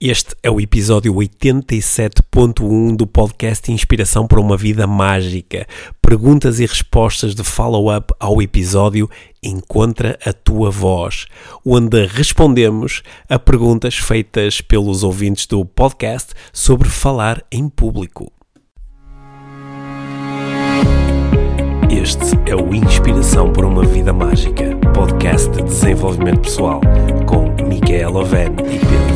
Este é o episódio 87.1 do podcast Inspiração para uma Vida Mágica. Perguntas e respostas de follow-up ao episódio Encontra a Tua Voz, onde respondemos a perguntas feitas pelos ouvintes do podcast sobre falar em público. Este é o Inspiração para uma Vida Mágica, podcast de desenvolvimento pessoal, com Micaela Oven e Pedro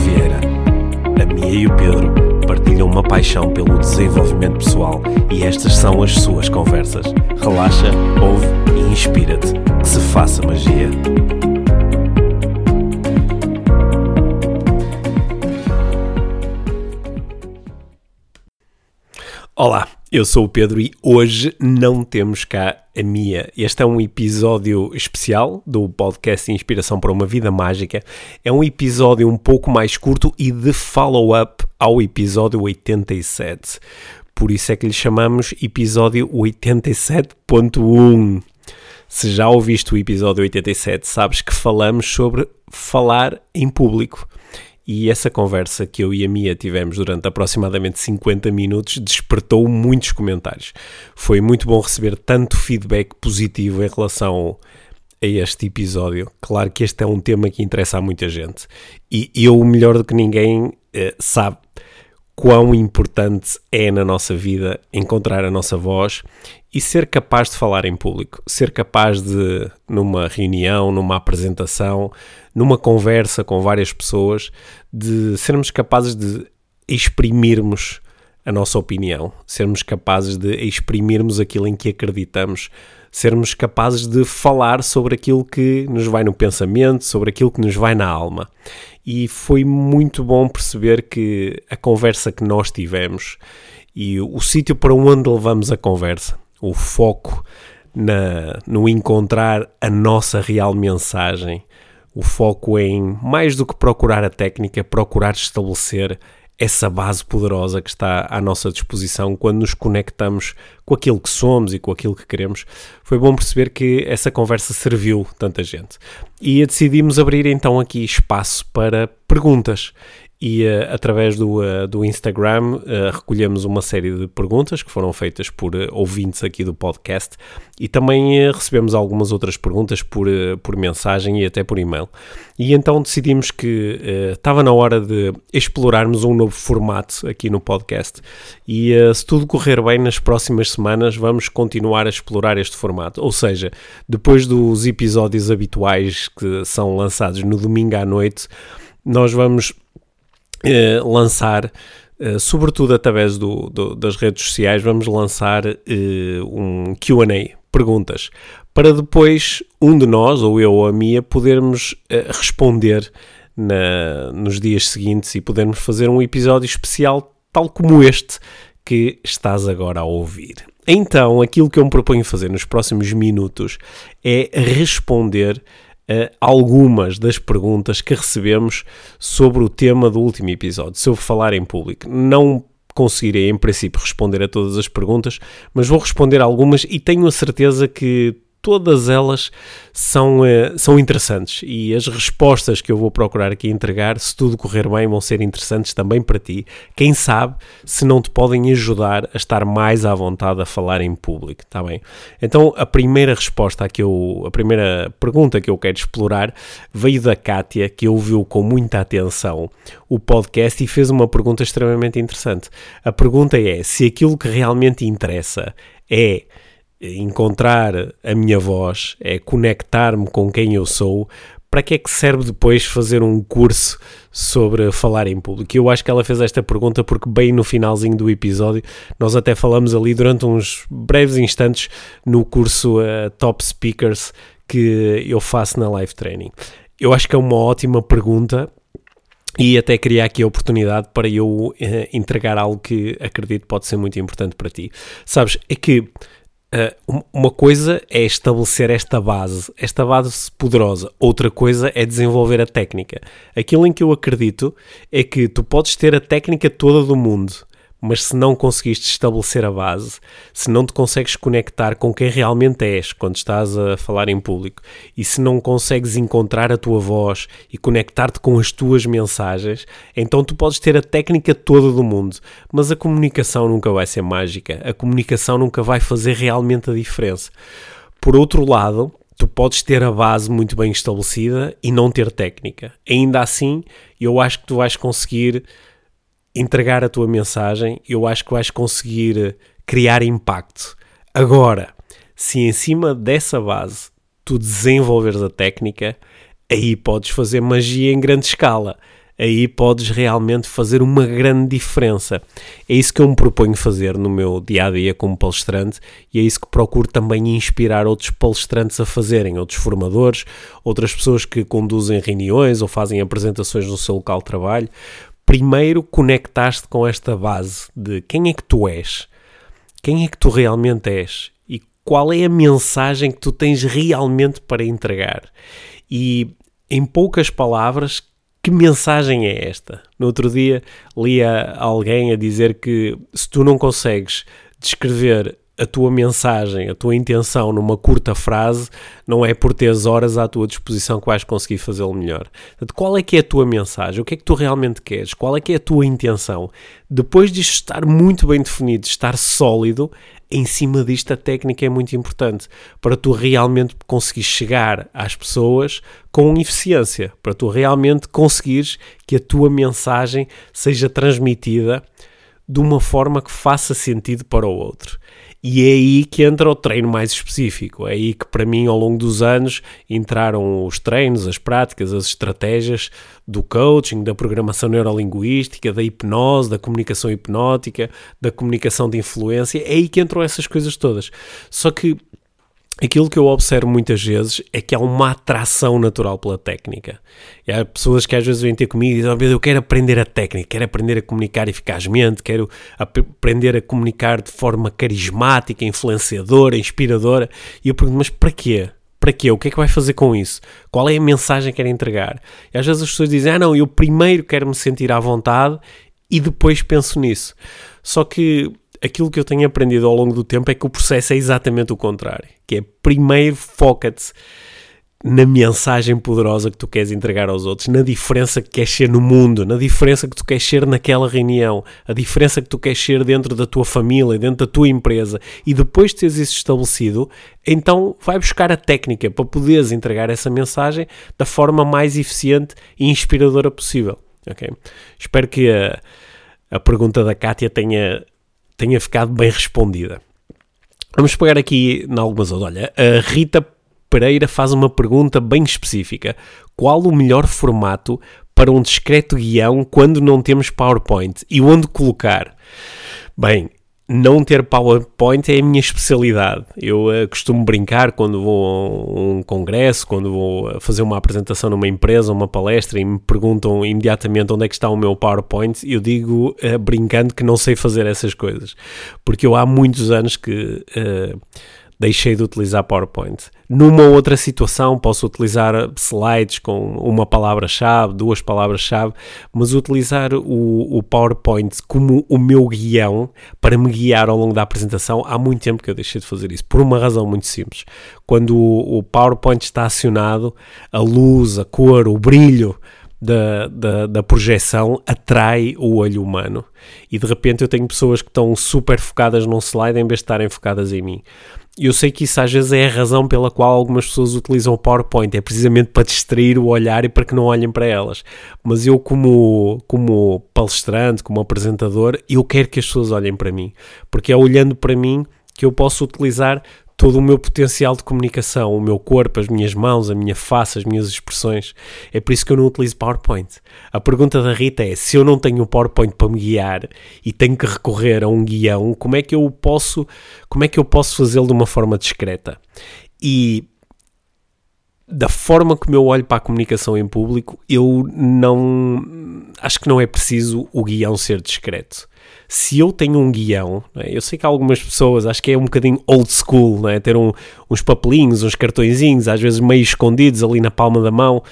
a Mia e o Pedro partilham uma paixão pelo desenvolvimento pessoal e estas são as suas conversas. Relaxa, ouve e inspira-te. Que se faça magia. Olá, eu sou o Pedro e hoje não temos cá a Mia. Este é um episódio especial do podcast Inspiração para uma Vida Mágica. É um episódio um pouco mais curto e de follow-up ao episódio 87. Por isso é que lhe chamamos episódio 87.1. Se já ouviste o episódio 87, sabes que falamos sobre falar em público. E essa conversa que eu e a Mia tivemos durante aproximadamente 50 minutos despertou muitos comentários. Foi muito bom receber tanto feedback positivo em relação a este episódio. Claro que este é um tema que interessa a muita gente. E eu, melhor do que ninguém, eh, sabe quão importante é na nossa vida encontrar a nossa voz e ser capaz de falar em público, ser capaz de, numa reunião, numa apresentação, numa conversa com várias pessoas, de sermos capazes de exprimirmos a nossa opinião, sermos capazes de exprimirmos aquilo em que acreditamos, sermos capazes de falar sobre aquilo que nos vai no pensamento, sobre aquilo que nos vai na alma. E foi muito bom perceber que a conversa que nós tivemos e o sítio para onde levamos a conversa, o foco na, no encontrar a nossa real mensagem, o foco em mais do que procurar a técnica, procurar estabelecer essa base poderosa que está à nossa disposição quando nos conectamos com aquilo que somos e com aquilo que queremos. Foi bom perceber que essa conversa serviu tanta gente. E decidimos abrir então aqui espaço para perguntas e uh, através do, uh, do Instagram uh, recolhemos uma série de perguntas que foram feitas por ouvintes aqui do podcast e também recebemos algumas outras perguntas por, por mensagem e até por e-mail. E então decidimos que estava na hora de explorarmos um novo formato aqui no podcast e se tudo correr bem nas próximas semanas vamos continuar a explorar este formato. Ou seja, depois dos episódios habituais que são lançados no domingo à noite, nós vamos eh, lançar, uh, sobretudo através do, do, das redes sociais, vamos lançar uh, um QA, perguntas, para depois um de nós, ou eu ou a Mia, podermos responder na, nos dias seguintes e podermos fazer um episódio especial, tal como este que estás agora a ouvir. Então, aquilo que eu me proponho fazer nos próximos minutos é responder algumas das perguntas que recebemos sobre o tema do último episódio, sobre falar em público. Não conseguirei, em princípio, responder a todas as perguntas, mas vou responder algumas e tenho a certeza que todas elas são, uh, são interessantes e as respostas que eu vou procurar aqui entregar, se tudo correr bem, vão ser interessantes também para ti. Quem sabe se não te podem ajudar a estar mais à vontade a falar em público, está bem? Então a primeira resposta que eu, a primeira pergunta que eu quero explorar veio da Kátia, que ouviu com muita atenção o podcast e fez uma pergunta extremamente interessante. A pergunta é se aquilo que realmente interessa é encontrar a minha voz, é conectar-me com quem eu sou, para que é que serve depois fazer um curso sobre falar em público? Eu acho que ela fez esta pergunta porque bem no finalzinho do episódio nós até falamos ali durante uns breves instantes no curso uh, Top Speakers que eu faço na Live Training. Eu acho que é uma ótima pergunta e até queria aqui a oportunidade para eu uh, entregar algo que acredito pode ser muito importante para ti. Sabes, é que Uh, uma coisa é estabelecer esta base, esta base poderosa. Outra coisa é desenvolver a técnica. Aquilo em que eu acredito é que tu podes ter a técnica toda do mundo, mas se não conseguiste estabelecer a base, se não te consegues conectar com quem realmente és quando estás a falar em público e se não consegues encontrar a tua voz e conectar-te com as tuas mensagens, então tu podes ter a técnica toda do mundo, mas a comunicação nunca vai ser mágica, a comunicação nunca vai fazer realmente a diferença. Por outro lado, tu podes ter a base muito bem estabelecida e não ter técnica. Ainda assim, eu acho que tu vais conseguir entregar a tua mensagem, eu acho que vais conseguir eh, criar impacto. Agora, se em cima dessa base tu desenvolveres a técnica, aí podes fazer magia em grande escala. Aí podes realmente fazer uma grande diferença. É isso que eu me proponho fazer no meu dia a dia como palestrante e é isso que procuro também inspirar outros palestrantes a fazerem, outros formadores, outras pessoas que conduzem reuniões ou fazem apresentações no seu local de trabalho, primeiro conectaste com esta base de quem é que tu és, quem é que tu realmente és e qual é a mensagem que tu tens realmente para entregar. E em poucas palavras, que mensagem é esta? No outro dia lia alguém a dizer que se tu não consegues descrever a tua mensagem, a tua intenção numa curta frase, não é por teres horas à tua disposição que vais conseguir fazê-lo melhor. Portanto, qual é que é a tua mensagem? O que é que tu realmente queres? Qual é que é a tua intenção? Depois disto estar muito bem definido, estar sólido, em cima disto a técnica é muito importante para tu realmente conseguir chegar às pessoas com eficiência, para tu realmente conseguires que a tua mensagem seja transmitida de uma forma que faça sentido para o outro. E é aí que entra o treino mais específico. É aí que, para mim, ao longo dos anos, entraram os treinos, as práticas, as estratégias do coaching, da programação neurolinguística, da hipnose, da comunicação hipnótica, da comunicação de influência. É aí que entram essas coisas todas. Só que aquilo que eu observo muitas vezes é que há uma atração natural pela técnica. E há pessoas que às vezes vêm ter comigo e dizem: oh, Eu quero aprender a técnica, quero aprender a comunicar eficazmente, quero aprender a comunicar de forma carismática, influenciadora, inspiradora. E eu pergunto: Mas para quê? Para quê? O que é que vai fazer com isso? Qual é a mensagem que quer entregar? E às vezes as pessoas dizem: Ah, não, eu primeiro quero me sentir à vontade e depois penso nisso. Só que aquilo que eu tenho aprendido ao longo do tempo é que o processo é exatamente o contrário, que é primeiro foca-te na mensagem poderosa que tu queres entregar aos outros, na diferença que queres ser no mundo, na diferença que tu queres ser naquela reunião, a diferença que tu queres ser dentro da tua família, dentro da tua empresa, e depois de teres isso estabelecido, então vai buscar a técnica para poderes entregar essa mensagem da forma mais eficiente e inspiradora possível. Okay? Espero que a, a pergunta da Kátia tenha tenha ficado bem respondida. Vamos pegar aqui em algumas. Olha, a Rita Pereira faz uma pergunta bem específica. Qual o melhor formato para um discreto guião quando não temos PowerPoint e onde colocar? Bem, não ter PowerPoint é a minha especialidade. Eu uh, costumo brincar quando vou a um congresso, quando vou fazer uma apresentação numa empresa, uma palestra e me perguntam imediatamente onde é que está o meu PowerPoint. Eu digo uh, brincando que não sei fazer essas coisas, porque eu há muitos anos que uh, deixei de utilizar PowerPoint. Numa outra situação, posso utilizar slides com uma palavra-chave, duas palavras-chave, mas utilizar o, o, PowerPoint como o meu guião para me guiar ao longo da apresentação, há muito tempo que eu deixei de fazer isso, por uma razão muito simples. Quando o, o PowerPoint está acionado, a luz, a cor, o brilho da, da, da, projeção atrai o olho humano. E de repente eu tenho pessoas que estão super focadas num slide em vez de estarem focadas em mim eu sei que isso às vezes é a razão pela qual algumas pessoas utilizam o PowerPoint, é precisamente para distrair o olhar e para que não olhem para elas. Mas eu, como, como palestrante, como apresentador, eu quero que as pessoas olhem para mim, porque é olhando para mim que eu posso utilizar todo o meu potencial de comunicação, o meu corpo, as minhas mãos, a minha face, as minhas expressões. É por isso que eu não utilizo PowerPoint. A pergunta da Rita é: se eu não tenho o PowerPoint para me guiar e tenho que recorrer a um guião, como é que eu posso, como é que eu posso fazê-lo de uma forma discreta? E da forma como eu olho para a comunicação em público, eu não acho que não é preciso o guião ser discreto se eu tenho um guião, é? eu sei que algumas pessoas, acho que é um bocadinho old school, é? ter um, uns papelinhos, uns cartõezinhos, às vezes meio escondidos ali na palma da mão,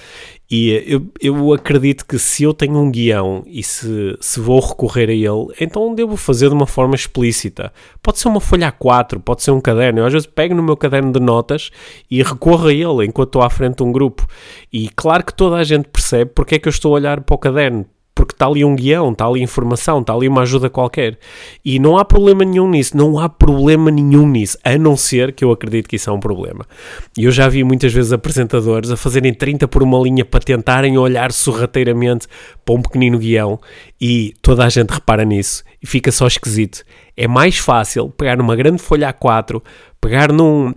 E eu, eu acredito que se eu tenho um guião e se, se vou recorrer a ele, então devo fazer de uma forma explícita. Pode ser uma folha A4, pode ser um caderno. Eu às vezes pego no meu caderno de notas e recorro a ele enquanto estou à frente de um grupo. E claro que toda a gente percebe porque é que eu estou a olhar para o caderno porque está ali um guião, está ali informação, está ali uma ajuda qualquer. E não há problema nenhum nisso, não há problema nenhum nisso, a não ser que eu acredito que isso é um problema. E eu já vi muitas vezes apresentadores a fazerem 30 por uma linha para tentarem olhar sorrateiramente para um pequenino guião e toda a gente repara nisso e fica só esquisito. É mais fácil pegar numa grande folha A4, pegar num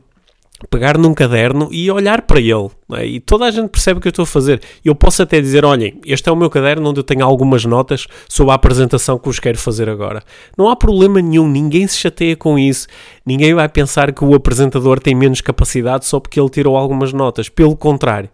pegar num caderno e olhar para ele. É? E toda a gente percebe o que eu estou a fazer. Eu posso até dizer: olhem, este é o meu caderno onde eu tenho algumas notas sobre a apresentação que vos quero fazer agora. Não há problema nenhum, ninguém se chateia com isso. Ninguém vai pensar que o apresentador tem menos capacidade só porque ele tirou algumas notas. Pelo contrário.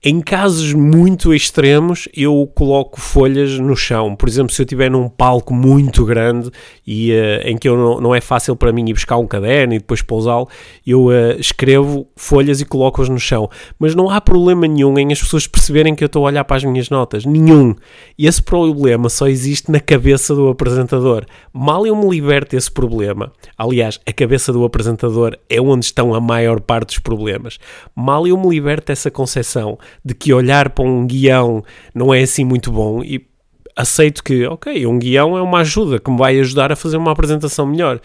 Em casos muito extremos, eu coloco folhas no chão. Por exemplo, se eu estiver num palco muito grande e uh, em que eu não, não, é fácil para mim ir buscar um caderno e depois pousá-lo, eu uh, escrevo folhas e coloco-as no chão. Mas não há problema nenhum em as pessoas perceberem que eu estou a olhar para as minhas notas. Nenhum. Esse problema só existe na cabeça do apresentador. Mal eu me liberto desse problema, aliás, a cabeça do apresentador é onde estão a maior parte dos problemas. Mal eu me liberto dessa concepção de que olhar para um guião não é assim muito bom e aceito que, ok, um guião é uma ajuda que me vai ajudar a fazer uma apresentação melhor.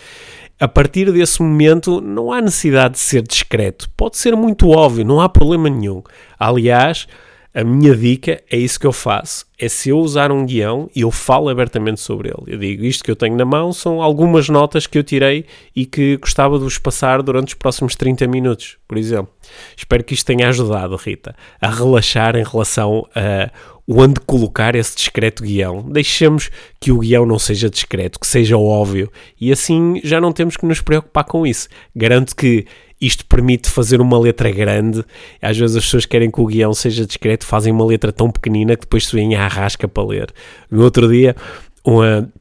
A partir desse momento, não há necessidade de ser discreto. Pode ser muito óbvio, não há problema nenhum. Aliás, a minha dica é isso que eu faço. É se eu usar um guião e eu falo abertamente sobre ele. Eu digo, isto que eu tenho na mão são algumas notas que eu tirei e que gostava de vos passar durante os próximos 30 minutos, por exemplo. Espero que isto tenha ajudado, Rita, a relaxar em relação a onde colocar esse discreto guião. Deixemos que o guião não seja discreto, que seja óbvio, e assim já não temos que nos preocupar com isso. Garanto que isto permite fazer uma letra grande. Às vezes as pessoas querem que o guião seja discreto, fazem uma letra tão pequenina que depois se vem à rasca para ler. No outro dia, uma,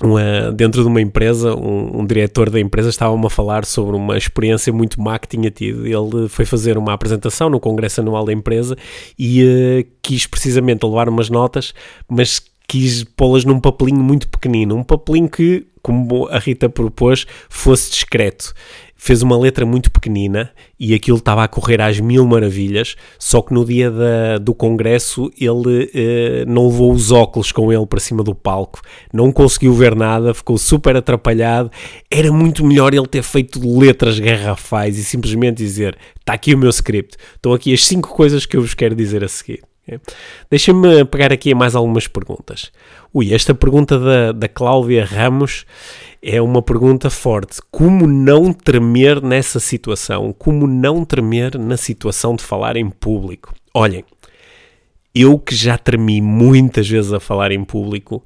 uma, dentro de uma empresa, um, um diretor da empresa estava-me a falar sobre uma experiência muito má que tinha tido. Ele foi fazer uma apresentação no congresso anual da empresa e uh, quis precisamente levar umas notas, mas quis pô-las num papelinho muito pequenino, um papelinho que, como a Rita propôs, fosse discreto fez uma letra muito pequenina e aquilo estava a correr às mil maravilhas, só que no dia da, do congresso ele eh, não levou os óculos com ele para cima do palco, não conseguiu ver nada, ficou super atrapalhado. Era muito melhor ele ter feito letras garrafais e simplesmente dizer: está aqui o meu script, estão aqui as cinco coisas que eu vos quero dizer a seguir. Deixa-me pegar aqui mais algumas perguntas. Ui, esta pergunta da, da Cláudia Ramos é uma pergunta forte. Como não tremer nessa situação? Como não tremer na situação de falar em público? Olhem, eu que já tremi muitas vezes a falar em público,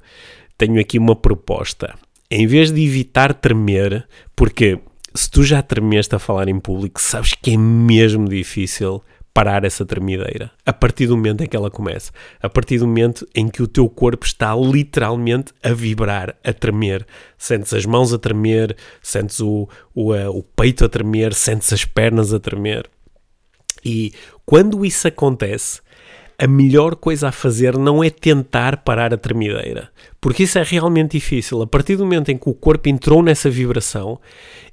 tenho aqui uma proposta. Em vez de evitar tremer, porque se tu já tremeste a falar em público, sabes que é mesmo difícil parar essa tremideira. A partir do momento em que ela começa. A partir do momento em que o teu corpo está literalmente a vibrar, a tremer. Sentes as mãos a tremer, sentes o, o, uh, o peito a tremer, sentes as pernas a tremer. E quando isso acontece, a melhor coisa a fazer não é tentar parar a tremideira, porque isso é realmente difícil. A partir do momento em que o corpo entrou nessa vibração,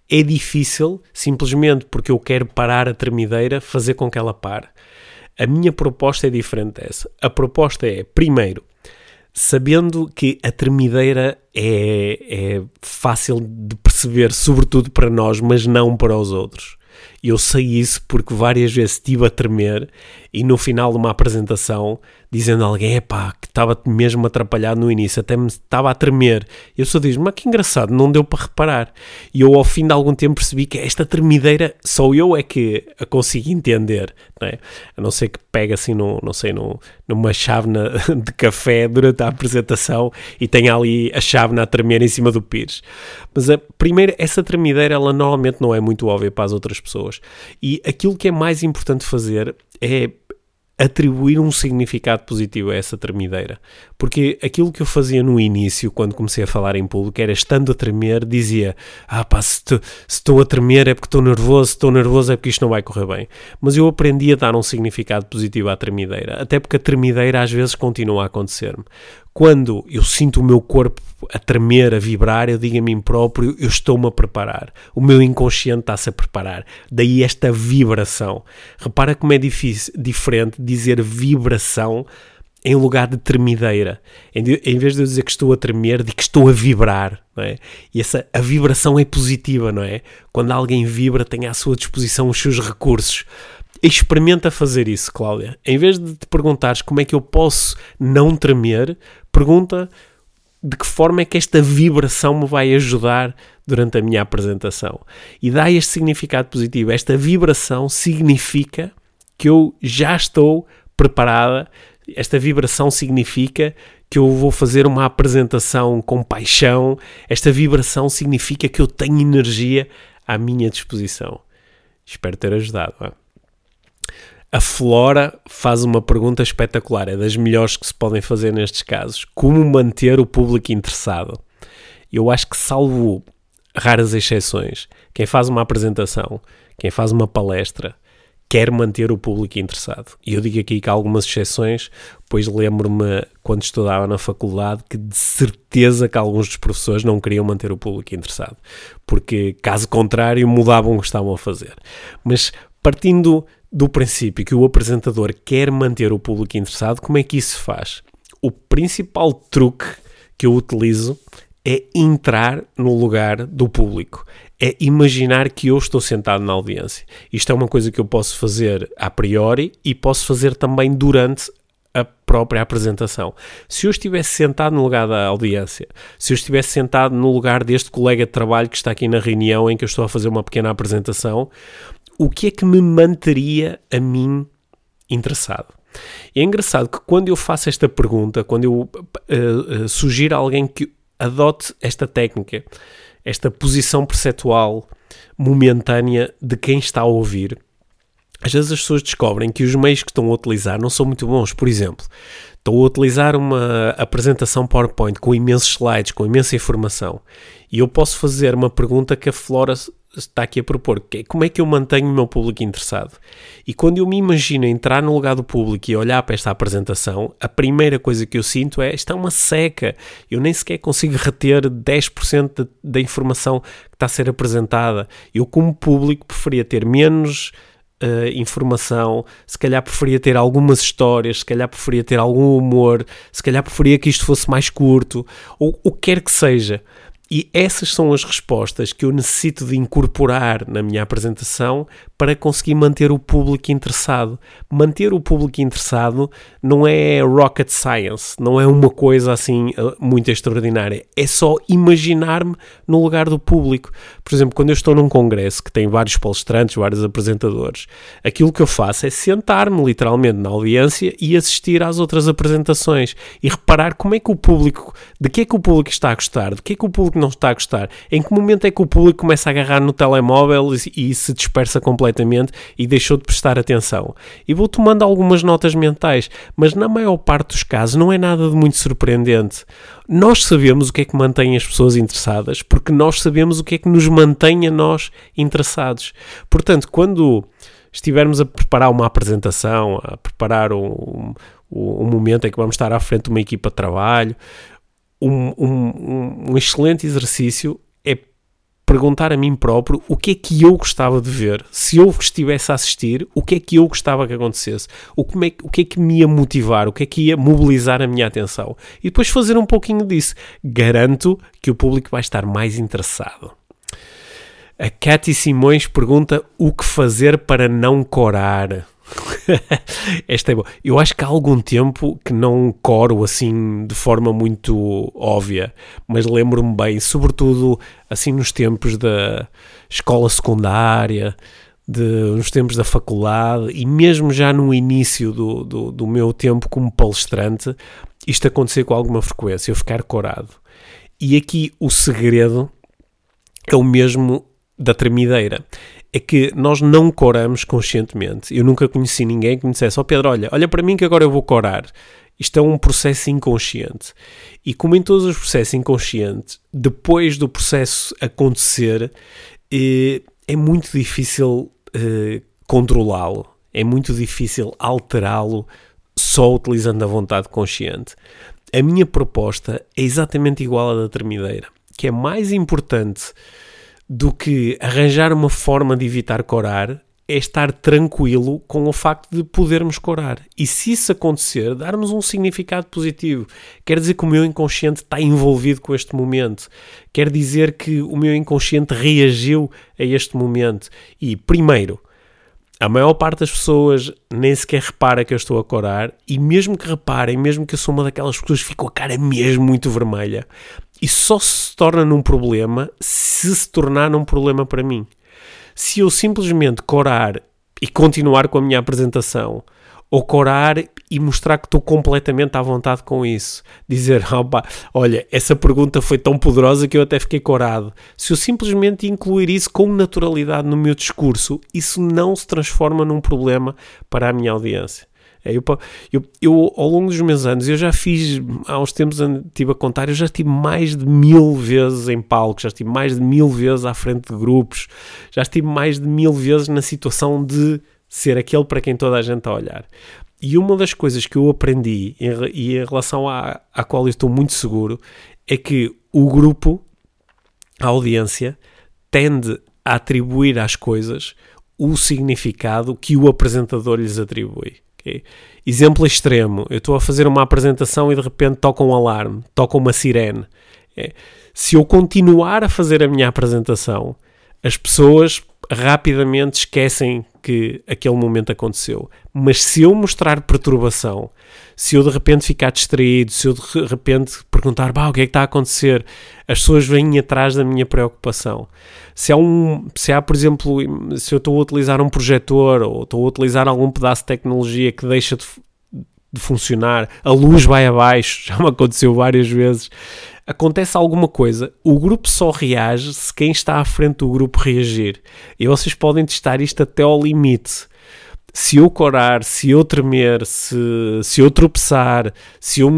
é difícil, simplesmente porque eu quero parar a tremideira, fazer com que ela pare. A minha proposta é diferente dessa. A proposta é, primeiro, sabendo que a tremideira é, é fácil de perceber, sobretudo para nós, mas não para os outros. Eu sei isso porque várias vezes estive a tremer e no final de uma apresentação dizendo a alguém, epá, que estava mesmo atrapalhado no início, até me estava a tremer. Eu só digo, mas que engraçado, não deu para reparar. E eu ao fim de algum tempo percebi que esta tremideira só eu é que a consigo entender, não é? A não ser que pegue assim, no, não sei, no, numa chávena de café durante a apresentação e tenha ali a chávena a tremer em cima do pires. Mas a primeira, essa tremideira, ela normalmente não é muito óbvia para as outras pessoas. E aquilo que é mais importante fazer é atribuir um significado positivo a essa tremideira. Porque aquilo que eu fazia no início, quando comecei a falar em público, era estando a tremer, dizia: Ah, pá, se estou a tremer é porque estou nervoso, se estou nervoso é porque isto não vai correr bem. Mas eu aprendi a dar um significado positivo à tremideira, até porque a tremideira às vezes continua a acontecer-me. Quando eu sinto o meu corpo a tremer, a vibrar, eu digo a mim próprio: eu estou-me a preparar. O meu inconsciente está-se a preparar. Daí esta vibração. Repara como é difícil, diferente dizer vibração em lugar de tremideira. Em, em, vez de eu dizer que estou a tremer, digo que estou a vibrar, não é? E essa, a vibração é positiva, não é? Quando alguém vibra, tem à sua disposição os seus recursos. Experimenta fazer isso, Cláudia. Em vez de te perguntares como é que eu posso não tremer, pergunta de que forma é que esta vibração me vai ajudar durante a minha apresentação. E dá este significado positivo. Esta vibração significa que eu já estou preparada esta vibração significa que eu vou fazer uma apresentação com paixão. Esta vibração significa que eu tenho energia à minha disposição. Espero ter ajudado. A Flora faz uma pergunta espetacular, é das melhores que se podem fazer nestes casos. Como manter o público interessado? Eu acho que, salvo raras exceções, quem faz uma apresentação, quem faz uma palestra, quer manter o público interessado. E eu digo aqui que há algumas exceções, pois lembro-me quando estudava na faculdade que de certeza que alguns dos professores não queriam manter o público interessado, porque caso contrário mudavam o que estavam a fazer. Mas partindo do princípio que o apresentador quer manter o público interessado, como é que isso se faz? O principal truque que eu utilizo é entrar no lugar do público, é imaginar que eu estou sentado na audiência. Isto é uma coisa que eu posso fazer a priori e posso fazer também durante a própria apresentação. Se eu estivesse sentado no lugar da audiência, se eu estivesse sentado no lugar deste colega de trabalho que está aqui na reunião em que eu estou a fazer uma pequena apresentação, o que é que me manteria a mim interessado? E é engraçado que quando eu faço esta pergunta, quando eu uh, uh, sugiro a alguém que adote esta técnica, esta posição perceptual momentânea de quem está a ouvir. Às vezes as pessoas descobrem que os meios que estão a utilizar não são muito bons. Por exemplo, estou a utilizar uma apresentação PowerPoint com imensos slides, com imensa informação, e eu posso fazer uma pergunta que a Flora está aqui a propor, que é como é que eu mantenho o meu público interessado? E quando eu me imagino entrar no lugar do público e olhar para esta apresentação, a primeira coisa que eu sinto é, está uma seca, eu nem sequer consigo reter 10% da informação que está a ser apresentada. Eu como público preferia ter menos... Uh, informação, se calhar preferia ter algumas histórias, se calhar preferia ter algum humor, se calhar preferia que isto fosse mais curto, ou o que quer que seja. E essas são as respostas que eu necessito de incorporar na minha apresentação para conseguir manter o público interessado. Manter o público interessado não é rocket science, não é uma coisa assim eh, muito extraordinária. É só imaginar-me no lugar do público. Por exemplo, quando eu estou num congresso que tem vários palestrantes, vários apresentadores, aquilo que eu faço é sentar-me literalmente na audiência e assistir às outras apresentações e reparar como é que o público, de que é que o público está a gostar, de que é que o público não está a gostar. Em que momento é que o público começa a agarrar no telemóvel e, e se dispersa completamente e deixou de prestar atenção? E vou tomando algumas notas mentais, mas na maior parte dos casos não é nada de muito surpreendente. Nós sabemos o que é que mantém as pessoas interessadas, porque nós sabemos o que é que nos mantém a nós interessados. Portanto, quando estivermos a preparar uma apresentação, a preparar um, um, um momento em que vamos estar à frente de uma equipa de trabalho, um, um, um excelente exercício perguntar a mim próprio o que é que eu gostava de ver. Se eu estivesse a assistir, o que é que eu gostava que acontecesse? O, como é, o que é que me ia motivar? O que é que ia mobilizar a minha atenção? E depois fazer um pouquinho disso. Garanto que o público vai estar mais interessado. A Cathy Simões pergunta o que fazer para não corar. Esta é boa. Eu acho que há algum tempo que não coro assim de forma muito óbvia, mas lembro-me bem, sobretudo assim nos tempos da escola secundária, de, nos tempos da faculdade e mesmo já no início do, do, do meu tempo como palestrante, isto acontecer com alguma frequência, eu ficar corado. E aqui o segredo é o mesmo da tremideira é que nós não coramos conscientemente. Eu nunca conheci ninguém que me dissesse: Ó oh Pedro, olha, olha para mim que agora eu vou corar. Isto é um processo inconsciente. E como em todos os processos inconscientes, depois do processo acontecer, eh, é muito difícil eh, controlá-lo, é muito difícil alterá-lo só utilizando a vontade consciente. A minha proposta é exatamente igual à da termideira, que é mais importante do que arranjar uma forma de evitar corar, é estar tranquilo com o facto de podermos corar. E se isso acontecer, darmos um significado positivo. Quer dizer que o meu inconsciente está envolvido com este momento. Quer dizer que o meu inconsciente reagiu a este momento. E, primeiro, a maior parte das pessoas nem sequer repara que eu estou a corar, e mesmo que reparem, mesmo que eu sou uma daquelas pessoas que ficam a cara mesmo muito vermelha, isso só se torna num problema se se tornar num problema para mim. Se eu simplesmente corar e continuar com a minha apresentação, ou corar e mostrar que estou completamente à vontade com isso. Dizer, opa, olha, essa pergunta foi tão poderosa que eu até fiquei corado. Se eu simplesmente incluir isso com naturalidade no meu discurso, isso não se transforma num problema para a minha audiência. É, eu, eu, eu, ao longo dos meus anos, eu já fiz, há uns tempos estive a contar, eu já estive mais de mil vezes em palco, já estive mais de mil vezes à frente de grupos, já estive mais de mil vezes na situação de ser aquele para quem toda a gente está a olhar. E uma das coisas que eu aprendi, em, e em relação à, à qual eu estou muito seguro, é que o grupo, a audiência, tende a atribuir às coisas o significado que o apresentador lhes atribui. Okay? Exemplo extremo: eu estou a fazer uma apresentação e de repente toca um alarme, toca uma sirene. É. Se eu continuar a fazer a minha apresentação, as pessoas rapidamente esquecem que aquele momento aconteceu. Mas se eu mostrar perturbação, se eu de repente ficar distraído, se eu de repente perguntar, bah, o que é que está a acontecer, as pessoas vêm atrás da minha preocupação. Se há, um, se há, por exemplo, se eu estou a utilizar um projetor ou estou a utilizar algum pedaço de tecnologia que deixa de, de funcionar, a luz vai abaixo, já me aconteceu várias vezes, acontece alguma coisa, o grupo só reage se quem está à frente do grupo reagir. E vocês podem testar isto até ao limite. Se eu corar, se eu tremer, se, se eu tropeçar, se eu,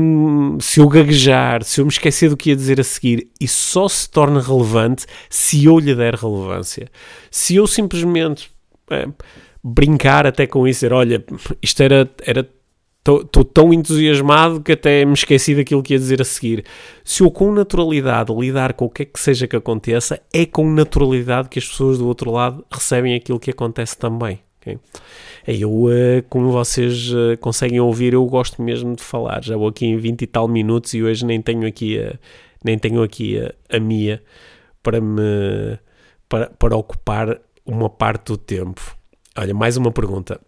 se eu gaguejar, se eu me esquecer do que ia dizer a seguir, isso só se torna relevante se eu lhe der relevância. Se eu simplesmente é, brincar até com isso, dizer, olha, isto era, era Estou tão entusiasmado que até me esqueci daquilo que ia dizer a seguir. Se eu com naturalidade lidar com o que é que seja que aconteça, é com naturalidade que as pessoas do outro lado recebem aquilo que acontece também. Okay? Eu, eh, como vocês eh, conseguem ouvir, eu gosto mesmo de falar. Já vou aqui em 20 e tal minutos e hoje nem tenho aqui a, nem tenho aqui a, a minha para me para, para ocupar uma parte do tempo. Olha, mais uma pergunta.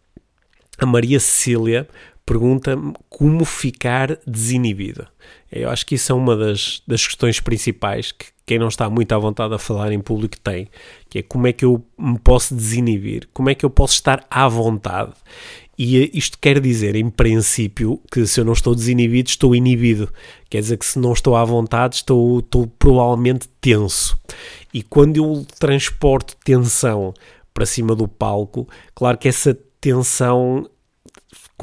A Maria Cecília pergunta-me como ficar desinibido. Eu acho que isso é uma das, das questões principais que quem não está muito à vontade a falar em público tem, que é como é que eu me posso desinibir, como é que eu posso estar à vontade. E isto quer dizer, em princípio, que se eu não estou desinibido, estou inibido. Quer dizer que se não estou à vontade, estou, estou provavelmente tenso. E quando eu transporto tensão para cima do palco, claro que essa tensão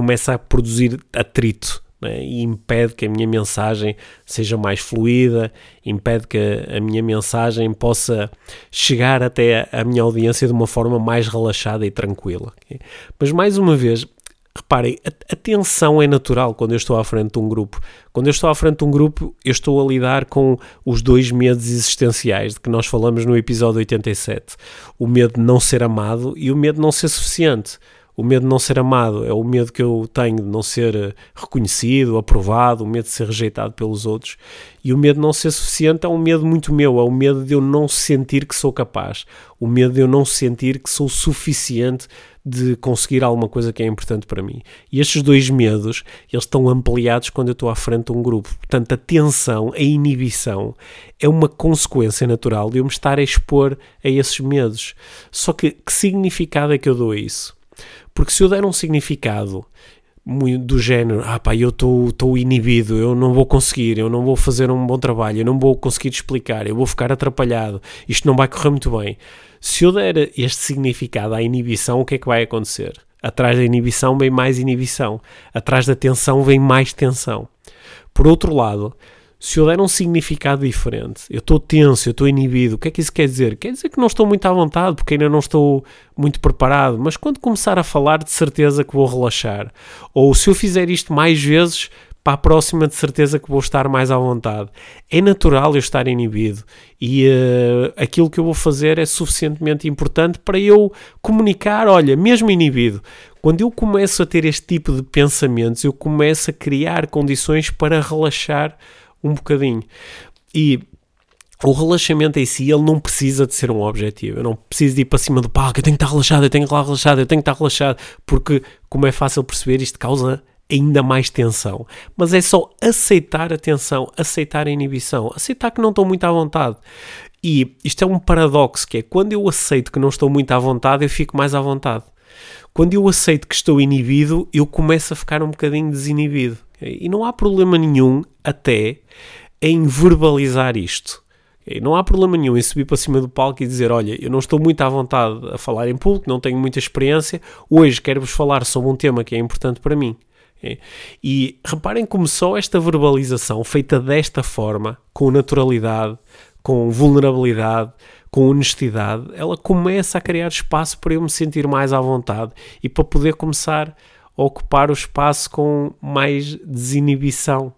começa a produzir atrito né? e impede que a minha mensagem seja mais fluida, impede que a, minha mensagem possa chegar até a, minha audiência de uma forma mais relaxada e tranquila. Okay? Mas mais uma vez, reparem, a, a tensão é natural quando eu estou à frente de um grupo. Quando eu estou à frente de um grupo, eu estou a lidar com os dois medos existenciais de que nós falamos no episódio 87: o medo de não ser amado e o medo de não ser suficiente. O medo de não ser amado é o medo que eu tenho de não ser eh, reconhecido, aprovado, o medo de ser rejeitado pelos outros. E o medo de não ser suficiente é um medo muito meu, é o medo de eu não sentir que sou capaz, o medo de eu não sentir que sou suficiente de conseguir alguma coisa que é importante para mim. E estes dois medos, eles estão ampliados quando eu estou à frente de um grupo. Portanto, a tensão, a inibição, é uma consequência natural de eu me estar a expor a esses medos. Só que que significado é que eu dou a isso? Porque se eu der um significado do género, ah pá, eu estou inibido, eu não vou conseguir, eu não vou fazer um bom trabalho, eu não vou conseguir explicar, eu vou ficar atrapalhado, isto não vai correr muito bem. Se eu der este significado à inibição, o que é que vai acontecer? Atrás da inibição vem mais inibição. Atrás da tensão vem mais tensão. Por outro lado, se eu der um significado diferente, eu estou tenso, eu estou inibido, o que é que isso quer dizer? Quer dizer que não estou muito à vontade, porque ainda não estou muito preparado, mas quando começar a falar, de certeza que vou relaxar. Ou se eu fizer isto mais vezes, para a próxima, de certeza que vou estar mais à vontade. É natural eu estar inibido e uh, aquilo que eu vou fazer é suficientemente importante para eu comunicar. Olha, mesmo inibido, quando eu começo a ter este tipo de pensamentos, eu começo a criar condições para relaxar um bocadinho. E o relaxamento em si, ele não precisa de ser um objetivo. Eu não preciso de ir para cima do palco, eu tenho que estar relaxado, eu tenho que estar relaxado, eu tenho que estar relaxado, porque, como é fácil perceber, isto causa ainda mais tensão. Mas é só aceitar a tensão, aceitar a inibição, aceitar que não estou muito à vontade. E isto é um paradoxo, que é quando eu aceito que não estou muito à vontade, eu fico mais à vontade. Quando eu aceito que estou inibido, eu começo a ficar um bocadinho desinibido. E não há problema nenhum, até, em verbalizar isto. Não há problema nenhum em subir para cima do palco e dizer: Olha, eu não estou muito à vontade a falar em público, não tenho muita experiência, hoje quero-vos falar sobre um tema que é importante para mim. E reparem como só esta verbalização, feita desta forma, com naturalidade, com vulnerabilidade, com honestidade, ela começa a criar espaço para eu me sentir mais à vontade e para poder começar ocupar o espaço com mais desinibição.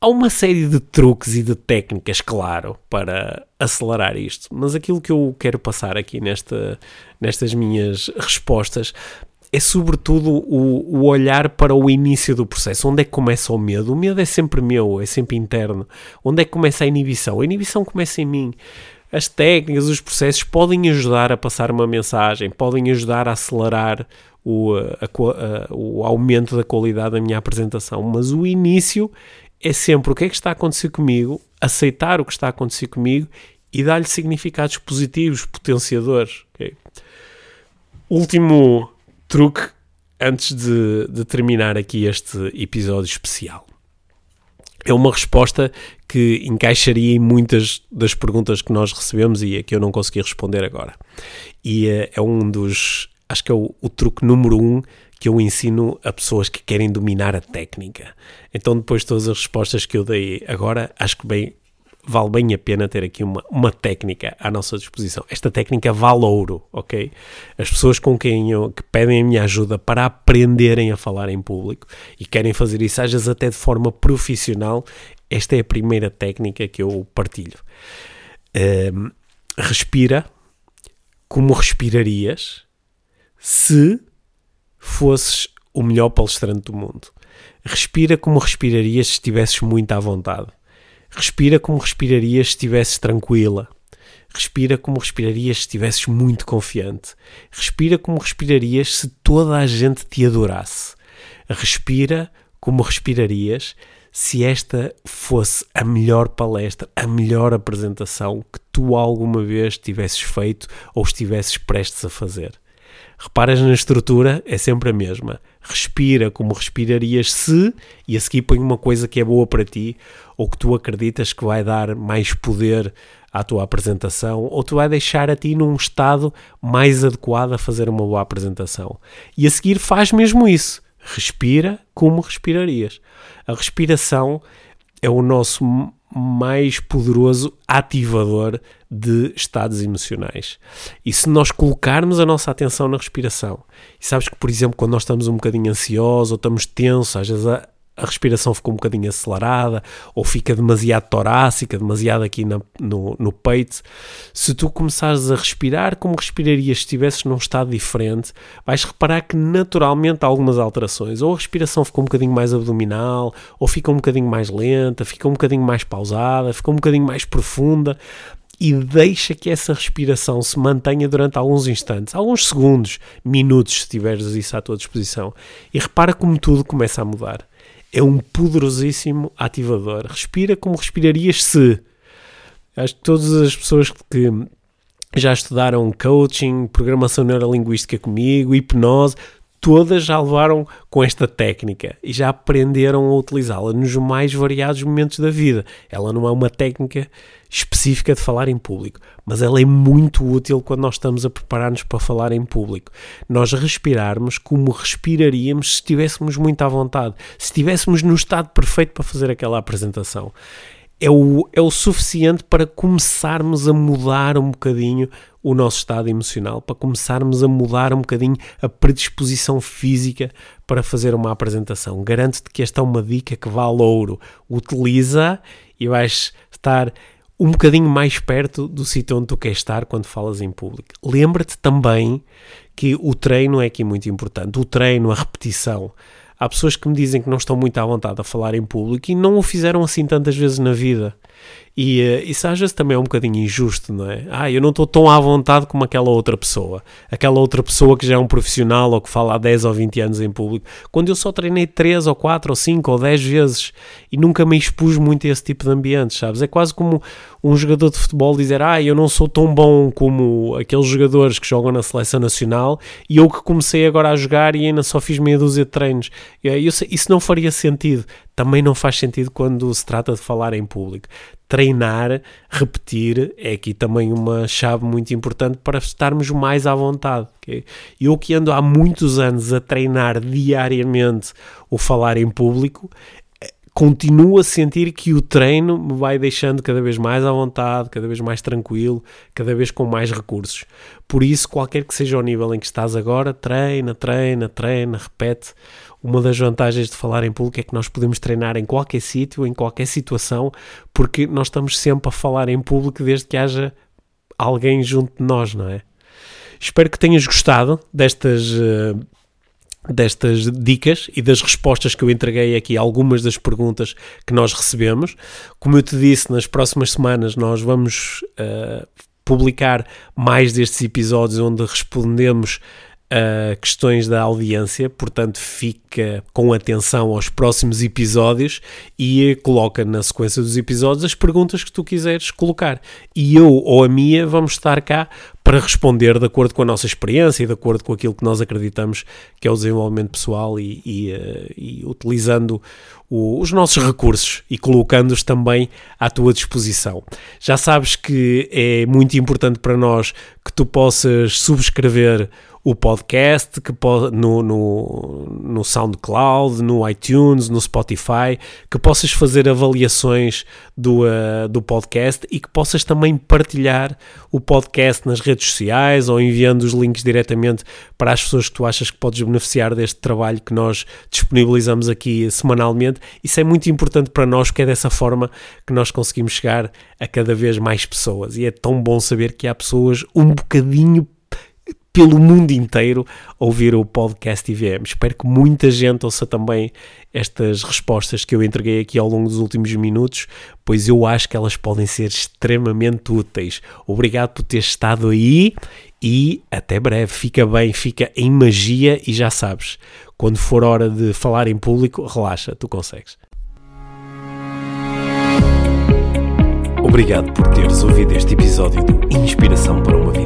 Há uma série de truques e de técnicas, claro, para acelerar isto, mas aquilo que eu quero passar aqui nesta, nestas minhas respostas é sobretudo o, o, olhar para o início do processo. Onde é que começa o medo? O medo é sempre meu, é sempre interno. Onde é que começa a inibição? A inibição começa em mim. As técnicas, os processos podem ajudar a passar uma mensagem, podem ajudar a acelerar o, a, a, o aumento da qualidade da minha apresentação, mas o início é sempre o que é que está a acontecer comigo, aceitar o que está a acontecer comigo e dar-lhe significados positivos, potenciadores. Okay? Último truque antes de, de terminar aqui este episódio especial. É uma resposta que encaixaria em muitas das perguntas que nós recebemos e a que eu não consegui responder agora. E é, é um dos, acho que é o, o truque número um que eu ensino a pessoas que querem dominar a técnica. Então, depois de todas as respostas que eu dei agora, acho que bem, vale bem a pena ter aqui uma, uma técnica à nossa disposição. Esta técnica vale ouro, ok? As pessoas com quem eu, que pedem a minha ajuda para aprenderem a falar em público e querem fazer isso, às vezes até de forma profissional, esta é a primeira técnica que eu partilho. Um, respira como respirarias se fosses o melhor palestrante do mundo. Respira como respirarias se estivesses muito à vontade. Respira como respirarias se estivesses tranquila. Respira como respirarias se estivesses muito confiante. Respira como respirarias se toda a gente te adorasse. Respira como respirarias se esta fosse a melhor palestra, a melhor apresentação que tu alguma vez tivesses feito ou estivesses prestes a fazer. Reparas na estrutura, é sempre a mesma. Respira como respirarias se, e a seguir põe uma coisa que é boa para ti, ou que tu acreditas que vai dar mais poder à tua apresentação, ou tu vai deixar a ti num estado mais adequado a fazer uma boa apresentação. E a seguir faz mesmo isso. Respira como respirarias. A respiração é o nosso mais poderoso ativador de estados emocionais. E se nós colocarmos a nossa atenção na respiração, e sabes que, por exemplo, quando nós estamos um bocadinho ansiosos ou estamos tensos, às vezes a, a respiração fica um bocadinho acelerada ou fica demasiado torácica, demasiado aqui na, no, no peito. Se tu começares a respirar como respirarias se estivesses num estado diferente, vais reparar que naturalmente há algumas alterações. Ou a respiração fica um bocadinho mais abdominal, ou fica um bocadinho mais lenta, fica um bocadinho mais pausada, fica um bocadinho mais profunda e deixa que essa respiração se mantenha durante alguns instantes, alguns segundos, minutos, se tiveres isso à tua disposição. E repara como tudo começa a mudar é um poderosíssimo ativador. Respira como respirarias se. Acho que todas as pessoas que já estudaram coaching, programação neurolinguística comigo, hipnose, todas já levaram com esta técnica e já aprenderam a utilizá-la nos mais variados momentos da vida. Ela não é uma técnica específica de falar em público, mas ela é muito útil quando nós estamos a preparar-nos para falar em público. Nós respirarmos como respiraríamos se estivéssemos muito à vontade, se estivéssemos no estado perfeito para fazer aquela apresentação é o, é o suficiente para começarmos a mudar um bocadinho o nosso estado emocional, para começarmos a mudar um bocadinho a predisposição física para fazer uma apresentação. Garanto-te que esta é uma dica que vale ouro. Utiliza e vais estar um bocadinho mais perto do sítio onde tu queres estar quando falas em público. Lembra-te também que o treino é aqui muito importante. O treino, a repetição. Há pessoas que me dizem que não estão muito à vontade a falar em público e não o fizeram assim tantas vezes na vida. E uh, isso às vezes também é um bocadinho injusto, não é? Ah, eu não estou tão à vontade como aquela outra pessoa. Aquela outra pessoa que já é um profissional ou que fala há 10 ou 20 anos em público. Quando eu só treinei 3 ou 4 ou 5 ou 10 vezes e nunca me expus muito a esse tipo de ambientes, sabes? É quase como um jogador de futebol dizer: Ah, eu não sou tão bom como aqueles jogadores que jogam na seleção nacional e eu que comecei agora a jogar e ainda só fiz meia dúzia de treinos. Isso não faria sentido também não faz sentido quando se trata de falar em público. Treinar, repetir, é aqui também uma chave muito importante para estarmos mais à vontade. Okay? Eu que ando há muitos anos a treinar diariamente o falar em público, continuo a sentir que o treino me vai deixando cada vez mais à vontade, cada vez mais tranquilo, cada vez com mais recursos. Por isso, qualquer que seja o nível em que estás agora, treina, treina, treina, repete. Uma das vantagens de falar em público é que nós podemos treinar em qualquer sítio, em qualquer situação, porque nós estamos sempre a falar em público desde que haja alguém junto de nós, não é? Espero que tenhas gostado destas uh, destas dicas e das respostas que eu entreguei aqui, algumas das perguntas que nós recebemos. Como eu te disse, nas próximas semanas nós vamos uh, publicar mais destes episódios onde respondemos a questões da audiência, portanto fica com atenção aos próximos episódios e coloca na sequência dos episódios as perguntas que tu quiseres colocar. E eu ou a Mia vamos estar cá para responder de acordo com a nossa experiência e de acordo com aquilo que nós acreditamos que é o desenvolvimento pessoal e, e, uh, e utilizando o, os nossos recursos e colocando-os também à tua disposição. Já sabes que é muito importante para nós que tu possas subscrever o podcast que no, no, no SoundCloud, no iTunes, no Spotify, que possas fazer avaliações do, uh, do podcast e que possas também partilhar o podcast nas redes sociais ou enviando os links diretamente para as pessoas que tu achas que podes beneficiar deste trabalho que nós disponibilizamos aqui semanalmente. Isso é muito importante para nós, porque é dessa forma que nós conseguimos chegar a cada vez mais pessoas. E é tão bom saber que há pessoas um bocadinho pelo mundo inteiro ouvir o podcast IVM. Espero que muita gente ouça também estas respostas que eu entreguei aqui ao longo dos últimos minutos, pois eu acho que elas podem ser extremamente úteis. Obrigado por ter estado aí e até breve. Fica bem, fica em magia e já sabes, quando for hora de falar em público, relaxa, tu consegues. Obrigado por teres ouvido este episódio do Inspiração para uma Vida